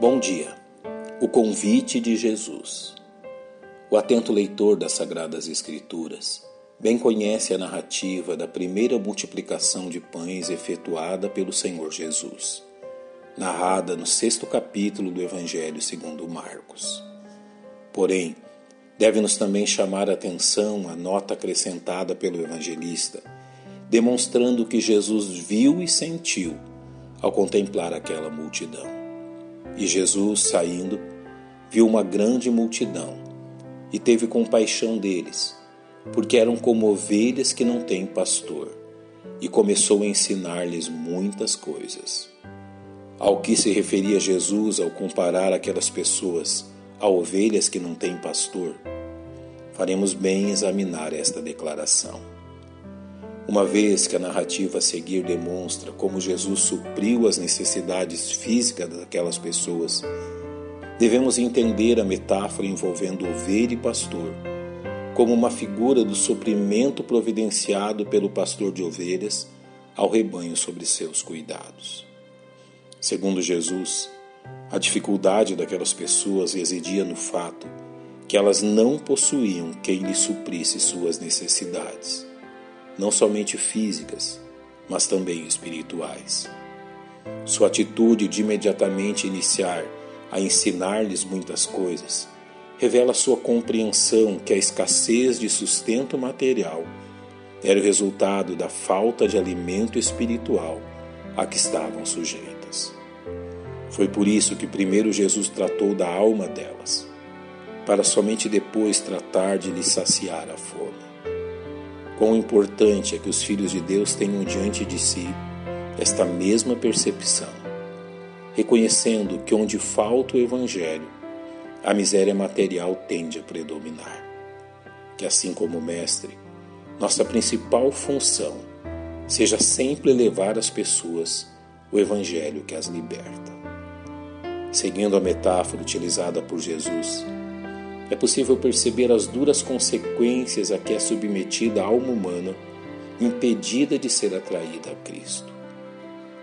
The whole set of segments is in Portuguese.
Bom dia. O convite de Jesus. O atento leitor das Sagradas Escrituras bem conhece a narrativa da primeira multiplicação de pães efetuada pelo Senhor Jesus, narrada no sexto capítulo do Evangelho segundo Marcos. Porém, deve-nos também chamar a atenção a nota acrescentada pelo evangelista, demonstrando que Jesus viu e sentiu ao contemplar aquela multidão. E Jesus, saindo, viu uma grande multidão e teve compaixão deles, porque eram como ovelhas que não têm pastor, e começou a ensinar-lhes muitas coisas. Ao que se referia Jesus ao comparar aquelas pessoas a ovelhas que não têm pastor, faremos bem examinar esta declaração. Uma vez que a narrativa a seguir demonstra como Jesus supriu as necessidades físicas daquelas pessoas, devemos entender a metáfora envolvendo ovelha e pastor como uma figura do suprimento providenciado pelo pastor de ovelhas ao rebanho sobre seus cuidados. Segundo Jesus, a dificuldade daquelas pessoas residia no fato que elas não possuíam quem lhes suprisse suas necessidades não somente físicas, mas também espirituais. Sua atitude de imediatamente iniciar a ensinar-lhes muitas coisas revela sua compreensão que a escassez de sustento material era o resultado da falta de alimento espiritual a que estavam sujeitas. Foi por isso que primeiro Jesus tratou da alma delas, para somente depois tratar de lhes saciar a fome. Quão importante é que os filhos de Deus tenham diante de si esta mesma percepção, reconhecendo que onde falta o Evangelho, a miséria material tende a predominar. Que assim como o Mestre, nossa principal função seja sempre levar às pessoas o Evangelho que as liberta. Seguindo a metáfora utilizada por Jesus, é possível perceber as duras consequências a que é submetida a alma humana, impedida de ser atraída a Cristo.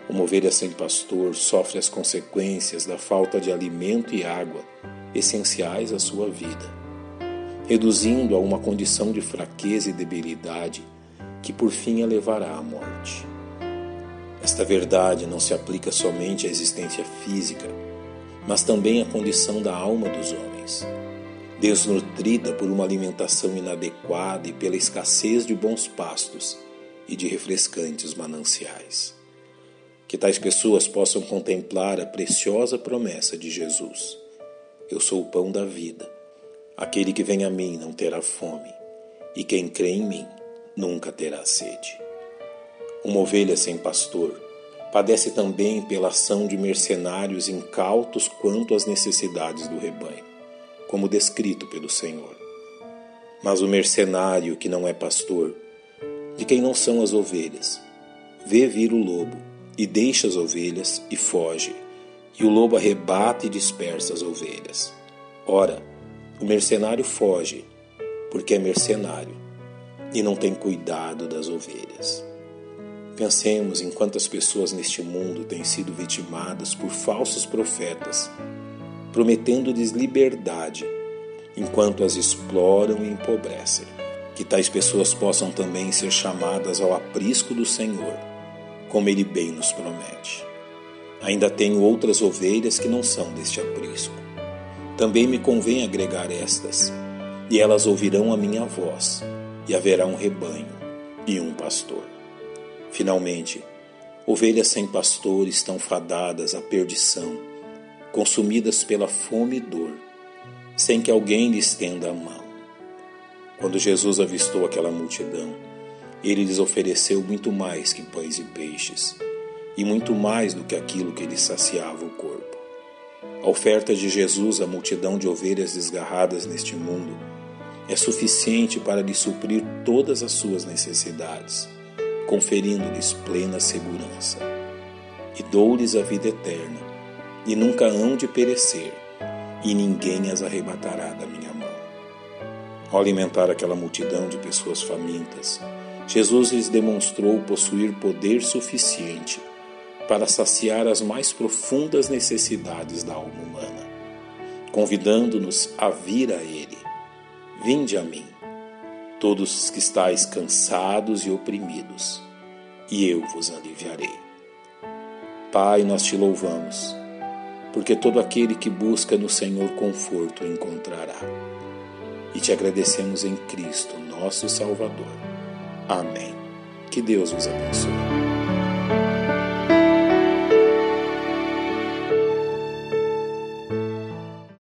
Uma ovelha sem pastor sofre as consequências da falta de alimento e água essenciais à sua vida, reduzindo a uma condição de fraqueza e debilidade que por fim a levará à morte. Esta verdade não se aplica somente à existência física, mas também à condição da alma dos homens desnutrida por uma alimentação inadequada e pela escassez de bons pastos e de refrescantes mananciais. Que tais pessoas possam contemplar a preciosa promessa de Jesus: Eu sou o pão da vida. Aquele que vem a mim não terá fome, e quem crê em mim nunca terá sede. Uma ovelha sem pastor padece também pela ação de mercenários incautos quanto às necessidades do rebanho como descrito pelo Senhor. Mas o mercenário que não é pastor, de quem não são as ovelhas, vê vir o lobo e deixa as ovelhas e foge, e o lobo arrebata e dispersa as ovelhas. Ora, o mercenário foge, porque é mercenário e não tem cuidado das ovelhas. Pensemos em quantas pessoas neste mundo têm sido vitimadas por falsos profetas prometendo-lhes liberdade, enquanto as exploram e empobrecem. Que tais pessoas possam também ser chamadas ao aprisco do Senhor, como Ele bem nos promete. Ainda tenho outras ovelhas que não são deste aprisco. Também me convém agregar estas, e elas ouvirão a minha voz, e haverá um rebanho e um pastor. Finalmente, ovelhas sem pastor estão fadadas à perdição consumidas pela fome e dor, sem que alguém lhe estenda a mão. Quando Jesus avistou aquela multidão, ele lhes ofereceu muito mais que pães e peixes, e muito mais do que aquilo que lhes saciava o corpo. A oferta de Jesus à multidão de ovelhas desgarradas neste mundo é suficiente para lhe suprir todas as suas necessidades, conferindo-lhes plena segurança. E dou-lhes a vida eterna, e nunca hão de perecer, e ninguém as arrebatará da minha mão. Ao alimentar aquela multidão de pessoas famintas, Jesus lhes demonstrou possuir poder suficiente para saciar as mais profundas necessidades da alma humana, convidando-nos a vir a Ele. Vinde a mim, todos os que estáis cansados e oprimidos, e eu vos aliviarei. Pai, nós te louvamos, porque todo aquele que busca no Senhor conforto encontrará. E te agradecemos em Cristo, nosso Salvador. Amém. Que Deus vos abençoe.